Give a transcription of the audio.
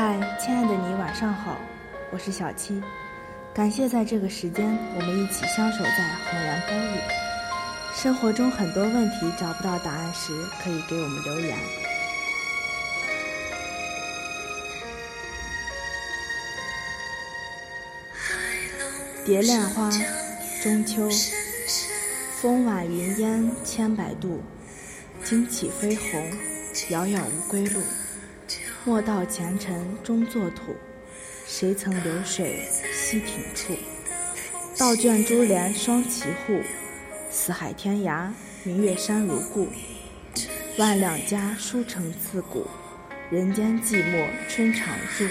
嗨，亲爱的你，晚上好，我是小七，感谢在这个时间我们一起相守在红阳沟里。生活中很多问题找不到答案时，可以给我们留言。蝶恋花，中秋。风晚云烟千百度，惊起飞鸿，遥遥无归路。莫道前尘终作土，谁曾流水西亭处？倒卷珠帘双旗户，四海天涯明月山如故。万两家书成自古，人间寂寞春常住。